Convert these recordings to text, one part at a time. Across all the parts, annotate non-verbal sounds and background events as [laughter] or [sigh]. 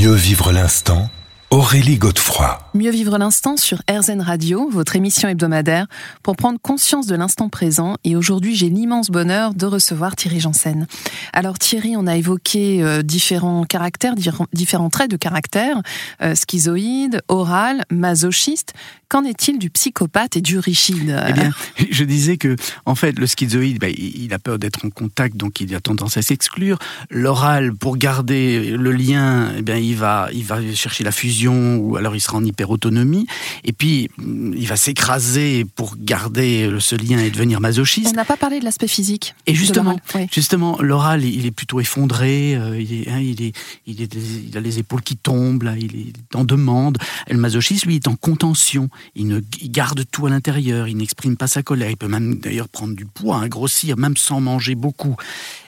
Mieux vivre l'instant Aurélie Godefroy. Mieux vivre l'instant sur RZN Radio, votre émission hebdomadaire, pour prendre conscience de l'instant présent. Et aujourd'hui, j'ai l'immense bonheur de recevoir Thierry Janssen. Alors Thierry, on a évoqué euh, différents caractères, différents traits de caractère, euh, schizoïde, oral, masochiste. Qu'en est-il du psychopathe et du rigide? Eh bien, [laughs] je disais que, en fait, le schizoïde, ben, il a peur d'être en contact, donc il a tendance à s'exclure. L'oral, pour garder le lien, eh bien, il va, il va chercher la fusion ou alors il sera en hyperautonomie. Et puis, il va s'écraser pour garder ce lien et devenir masochiste. On n'a pas parlé de l'aspect physique. Et justement, justement, l'oral, il est plutôt effondré, euh, il, est, hein, il, est, il, est, il, a les épaules qui tombent, là, il est en demande. Et le masochiste, lui, est en contention. Il, ne, garde tout à l'intérieur, il n'exprime pas sa colère. Il peut même d'ailleurs prendre du poids, hein, grossir, même sans manger beaucoup.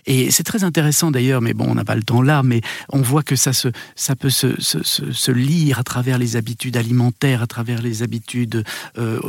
Et c'est très intéressant d'ailleurs, mais bon, on n'a pas le temps là, mais on voit que ça, se, ça peut se, se, se, lire à travers les habitudes alimentaires, à travers les habitudes, euh,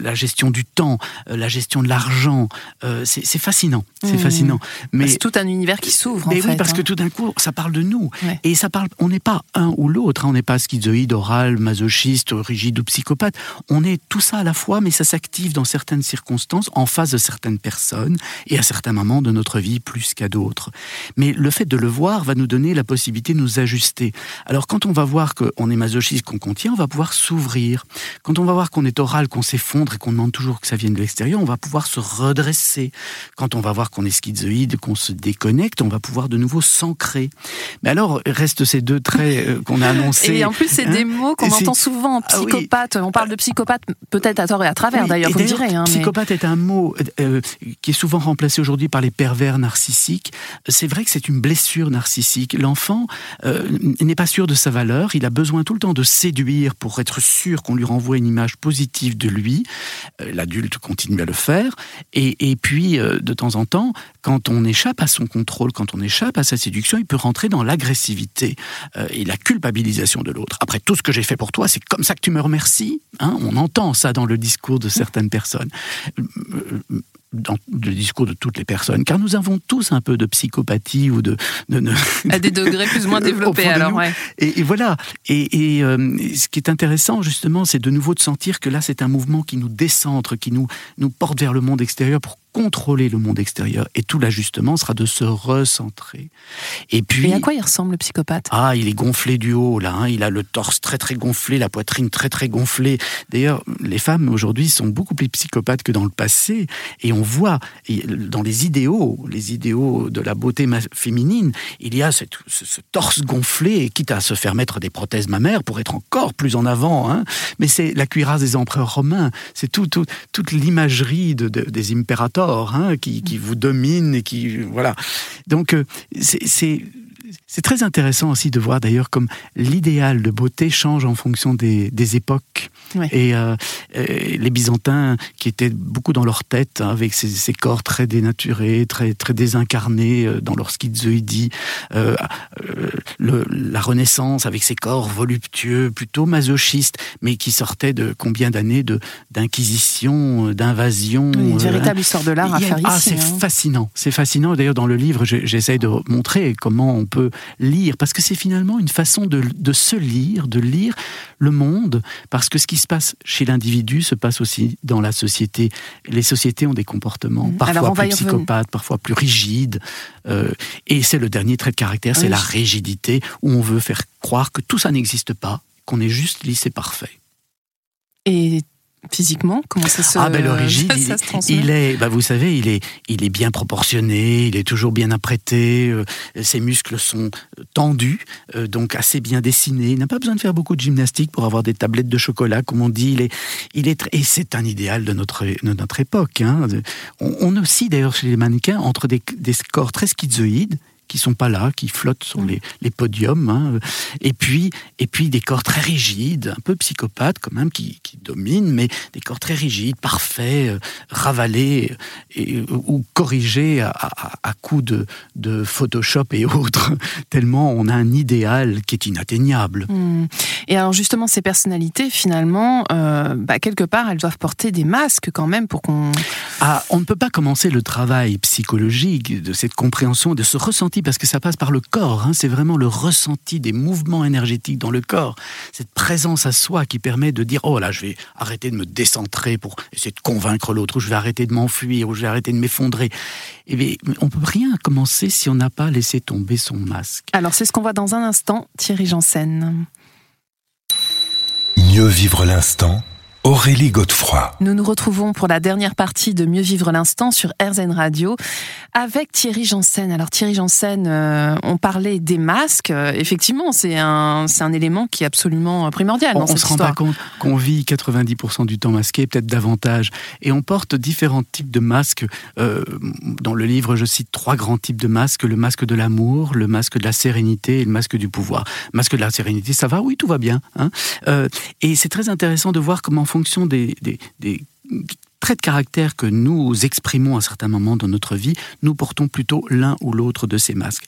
la gestion du temps, euh, la gestion de l'argent. Euh, c'est fascinant, c'est mmh. fascinant. Mais c'est tout un univers qui s'ouvre. Mais oui, parce que hein. tout d'un coup, ça parle de nous. Et ça parle, on n'est pas un ou l'autre, hein. on n'est pas schizoïde, oral, masochiste, rigide ou psychopathe. On est tout ça à la fois, mais ça s'active dans certaines circonstances, en face de certaines personnes et à certains moments de notre vie plus qu'à d'autres. Mais le fait de le voir va nous donner la possibilité de nous ajuster. Alors quand on va voir qu'on est masochiste, qu'on contient, on va pouvoir s'ouvrir. Quand on va voir qu'on est oral, qu'on s'effondre et qu'on demande toujours que ça vienne de l'extérieur, on va pouvoir se redresser. Quand on va voir qu'on est schizoïde, qu'on se déconnecte, on va pouvoir de nouveau s'ancrer. Mais alors, reste ces deux traits euh, qu'on a annoncés. Et en plus, c'est des hein mots qu'on entend souvent. Ah psychopathe, on parle de psychopathe peut-être à tort et à travers d'ailleurs, vous direz. Hein, psychopathe est un mot euh, qui est souvent remplacé aujourd'hui par les pervers narcissiques narcissique, c'est vrai que c'est une blessure narcissique. L'enfant euh, n'est pas sûr de sa valeur, il a besoin tout le temps de séduire pour être sûr qu'on lui renvoie une image positive de lui. Euh, l'adulte continue à le faire. Et, puis, euh, de temps en temps, quand on échappe à son contrôle, quand on échappe à sa séduction, il peut rentrer dans l'agressivité et la culpabilisation de l'autre. Après tout ce que j'ai fait pour toi, c'est comme ça que tu me remercies. Hein on entend ça dans le discours de certaines personnes dans le discours de toutes les personnes, car nous avons tous un peu de psychopathie ou de... à des degrés plus ou moins [laughs] développés, alors, ouais. et, voilà. Et, euh, ce qui est intéressant, justement, c'est de nouveau de sentir que là, c'est un mouvement qui nous décentre, qui nous, nous porte vers le monde extérieur pour contrôler le monde extérieur. Et tout l'ajustement sera de se recentrer. Et puis. Et à quoi il ressemble le psychopathe? Ah, il est gonflé du haut, là. Hein. Il a le torse très très gonflé, la poitrine très très gonflée. D'ailleurs, les femmes aujourd'hui sont beaucoup plus psychopathes que dans le passé. Et on voit dans les idéaux, les idéaux de la beauté féminine, il y a ce, torse gonflé, quitte à se faire mettre des prothèses mammaires pour être encore plus en avant. Hein. Mais c'est la cuirasse des empereurs romains. C'est tout, toute l'imagerie de, des impérateurs Hein, qui, vous domine et qui voilà. Donc euh, c'est c'est très intéressant aussi de voir d'ailleurs comme l'idéal de beauté change en fonction des, époques. Euh, et, les Byzantins, qui étaient beaucoup dans leur tête, hein, avec ces, corps très dénaturés, très, très désincarnés euh, dans leur schizoïdie, euh, la Renaissance, avec ses corps voluptueux, plutôt masochistes, mais qui sortaient de combien d'années d'inquisition, d'invasion. une véritable histoire de l'art à faire ah, c'est hein. fascinant. C'est fascinant. D'ailleurs, dans le livre, j'essaye de montrer comment on peut lire, parce que c'est finalement une façon de, se lire, de lire le monde, parce que ce qui se passe chez l'individu se passe aussi dans la société. Les sociétés ont des comportements mmh. parfois plus psychopathes, parfois plus rigides, euh, et c'est le dernier trait de caractère, c'est la rigidité, où on veut faire croire que tout ça n'existe pas, qu'on est juste lisse et parfait. Et physiquement Comment ça se Ah ben l'origine, [laughs] il, il, est, bah vous savez, il est, il est bien proportionné, il est toujours bien apprêté, euh, ses muscles sont tendus, euh, donc assez bien dessinés. Il n'a pas besoin de faire beaucoup de gymnastique pour avoir des tablettes de chocolat, comme on dit. Il est, il est et c'est un idéal de notre, de notre époque. Hein. On, on aussi d'ailleurs chez les mannequins entre des, des corps très schizoïdes qui sont pas là, qui flottent sur les, les podiums, hein. et puis et puis des corps très rigides, un peu psychopathes quand même, qui, qui dominent, mais des corps très rigides, parfaits, euh, ravalés et, ou corrigés à, à, à coups de, de, Photoshop et autres, [laughs] tellement on a un idéal qui est inatteignable. Hmm. Et alors justement, ces personnalités, finalement, euh, bah, quelque part, elles doivent porter des masques quand même pour qu'on... Ah, on ne peut pas commencer le travail psychologique de cette compréhension, de se ressentir ressenti, parce que ça passe par le corps. Hein. c'est vraiment le ressenti des mouvements énergétiques dans le corps. Cette présence à soi qui permet de dire oh là, je vais arrêter de me décentrer pour essayer de convaincre l'autre, ou je vais arrêter de m'enfuir, ou je vais arrêter de m'effondrer. Eh bien, on peut rien commencer si on n'a pas laissé tomber son masque. Alors c'est ce qu'on voit dans un instant, Thierry Janssen. Mieux vivre l'instant Aurélie Godefroy. Nous nous retrouvons pour la dernière partie de Mieux vivre l'instant sur RZN Radio avec Thierry Janssen. Alors Thierry Janssen, euh, on parlait des masques. Euh, effectivement, c'est un, c'est un élément qui est absolument primordial on, dans cette On se rend pas compte qu'on vit 90% du temps masqué, peut-être davantage. Et on porte différents types de masques. Euh, dans le livre, je cite trois grands types de masques. Le masque de l'amour, le masque de la sérénité et le masque du pouvoir. masque de la sérénité, ça va? Oui, tout va bien. Hein et c'est très intéressant de voir comment fonction des, traits de caractère que nous exprimons à certains moments dans notre vie, nous portons plutôt l'un ou l'autre de ces masques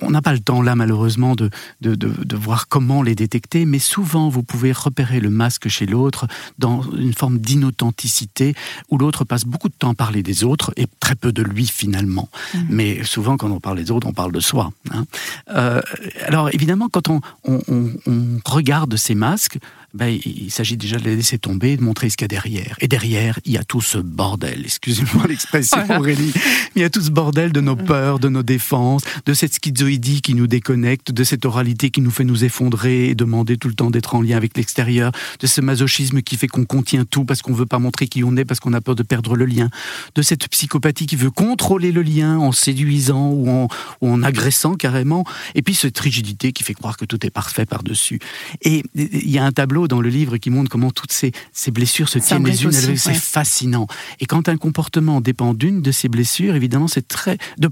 on n'a pas le temps là malheureusement de, de, voir comment les détecter, mais souvent vous pouvez repérer le masque chez l'autre dans une forme d'inauthenticité où l'autre passe beaucoup de temps à parler des autres et très peu de lui finalement. Mmh. Mais souvent quand on parle des autres, on parle de soi. Hein. Euh, alors évidemment quand on, on regarde ces masques, ben, il s'agit déjà de les laisser tomber, de montrer ce qu'il y a derrière. Et derrière, il y a tout ce bordel, excusez-moi [laughs] l'expression Aurélie, il y a tout ce bordel de nos peurs, de nos défenses, de cette schizoïdie qui nous déconnecte, de cette oralité qui nous fait nous effondrer et demander tout le temps d'être en lien avec l'extérieur, de ce masochisme qui fait qu'on contient tout parce qu'on veut pas montrer qui on est, parce qu'on a peur de perdre le lien, de cette psychopathie qui veut contrôler le lien en séduisant ou en, ou en agressant carrément, et puis cette rigidité qui fait croire que tout est parfait par-dessus. Et il y a un tableau dans le livre qui montre comment toutes ces, ces blessures se tiennent les unes à l'autre. C'est fascinant. Et quand un comportement dépend d'une de ces blessures, évidemment, c'est très. De,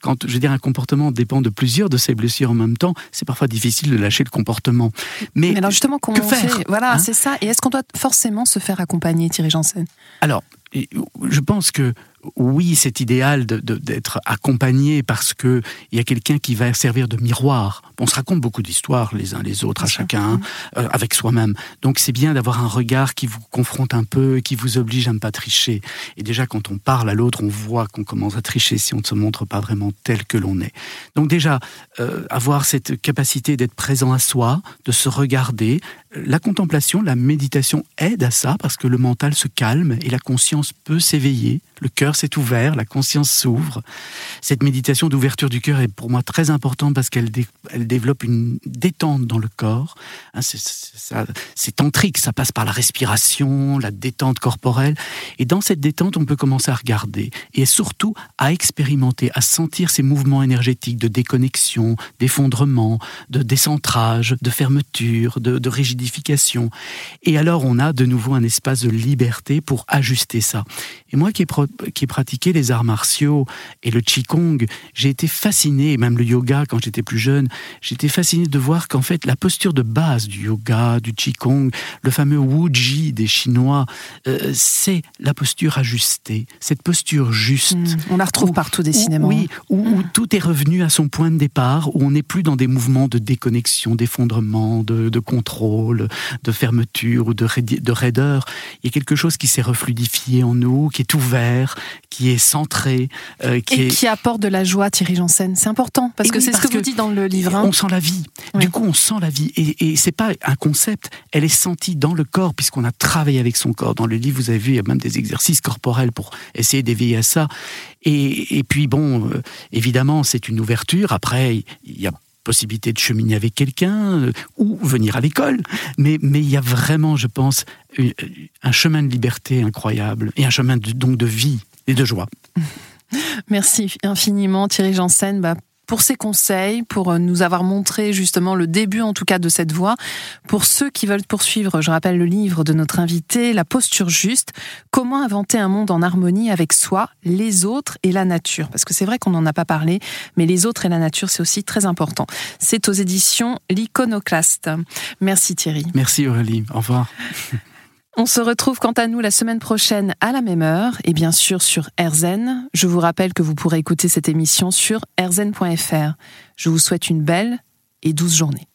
quand je veux dire un comportement dépend de plusieurs de ces blessures en même temps, c'est parfois difficile de lâcher le comportement. Mais, alors justement, comment que faire Voilà, hein? c'est ça. Et est-ce qu'on doit forcément se faire accompagner, Thierry Janssen Alors, je pense que oui, c'est idéal d'être accompagné parce que il y a quelqu'un qui va servir de miroir. On se raconte beaucoup d'histoires les uns les autres à chacun, euh, avec soi-même. Donc c'est bien d'avoir un regard qui vous confronte un peu, qui vous oblige à ne pas tricher. Et déjà quand on parle à l'autre, on voit qu'on commence à tricher si on ne se montre pas vraiment tel que l'on est. Donc déjà euh, avoir cette capacité d'être présent à soi, de se regarder. La contemplation, la méditation aide à ça parce que le mental se calme et la conscience peut s'éveiller le cœur s'est ouvert, la conscience s'ouvre. Cette méditation d'ouverture du cœur est pour moi très importante parce qu'elle développe une détente dans le corps. Hein, c'est tantrique, ça passe par la respiration, la détente corporelle. Et dans cette détente, on peut commencer à regarder et surtout à expérimenter, à sentir ces mouvements énergétiques de déconnexion, d'effondrement, de décentrage, de fermeture, de, rigidification. Et alors, on a de nouveau un espace de liberté pour ajuster ça. Et moi qui qui pratiqué les arts martiaux et le qigong, j'ai été fasciné, même le yoga quand j'étais plus jeune, j'étais fasciné de voir qu'en fait la posture de base du yoga, du qigong, le fameux wuji des Chinois, euh, c'est la posture ajustée, cette posture juste. Hmm. on la retrouve partout décidément. Oui, où, hmm. tout est revenu à son point de départ, où on n'est plus dans des mouvements de déconnexion, d'effondrement, de, contrôle, de fermeture ou de, de raideur. Il y a quelque chose qui s'est refluidifié en nous, qui est ouvert qui est centré, euh, qui et qui apporte de la joie, Thierry Janssen. C'est important parce que c'est ce que, vous dites dans le livre. Hein. On sent la vie. Du coup, on sent la vie et, et c'est pas un concept. Elle est sentie dans le corps puisqu'on a travaillé avec son corps. Dans le livre, vous avez vu, il y a même des exercices corporels pour essayer d'éveiller à ça. Et, et puis bon, euh, évidemment, c'est une ouverture. Après, il y a possibilité de cheminer avec quelqu'un euh, ou venir à l'école. Mais, mais il y a vraiment, je pense, un chemin de liberté incroyable et un chemin de, donc de vie et de joie. [laughs] Merci infiniment Thierry Janssen bah, pour ces conseils, pour euh, nous avoir montré justement le début en tout cas de cette voie. Pour ceux qui veulent poursuivre, je rappelle le livre de notre invité, La posture juste, comment inventer un monde en harmonie avec soi, les autres et la nature. Parce que c'est vrai qu'on n'en a pas parlé, mais les autres et la nature, c'est aussi très important. C'est aux éditions L'Iconoclaste. Merci Thierry. Merci Aurélie. Au revoir. [laughs] On se retrouve quant à nous la semaine prochaine à la même heure et bien sûr sur RZN. Je vous rappelle que vous pourrez écouter cette émission sur rzn.fr. Je vous souhaite une belle et douce journée.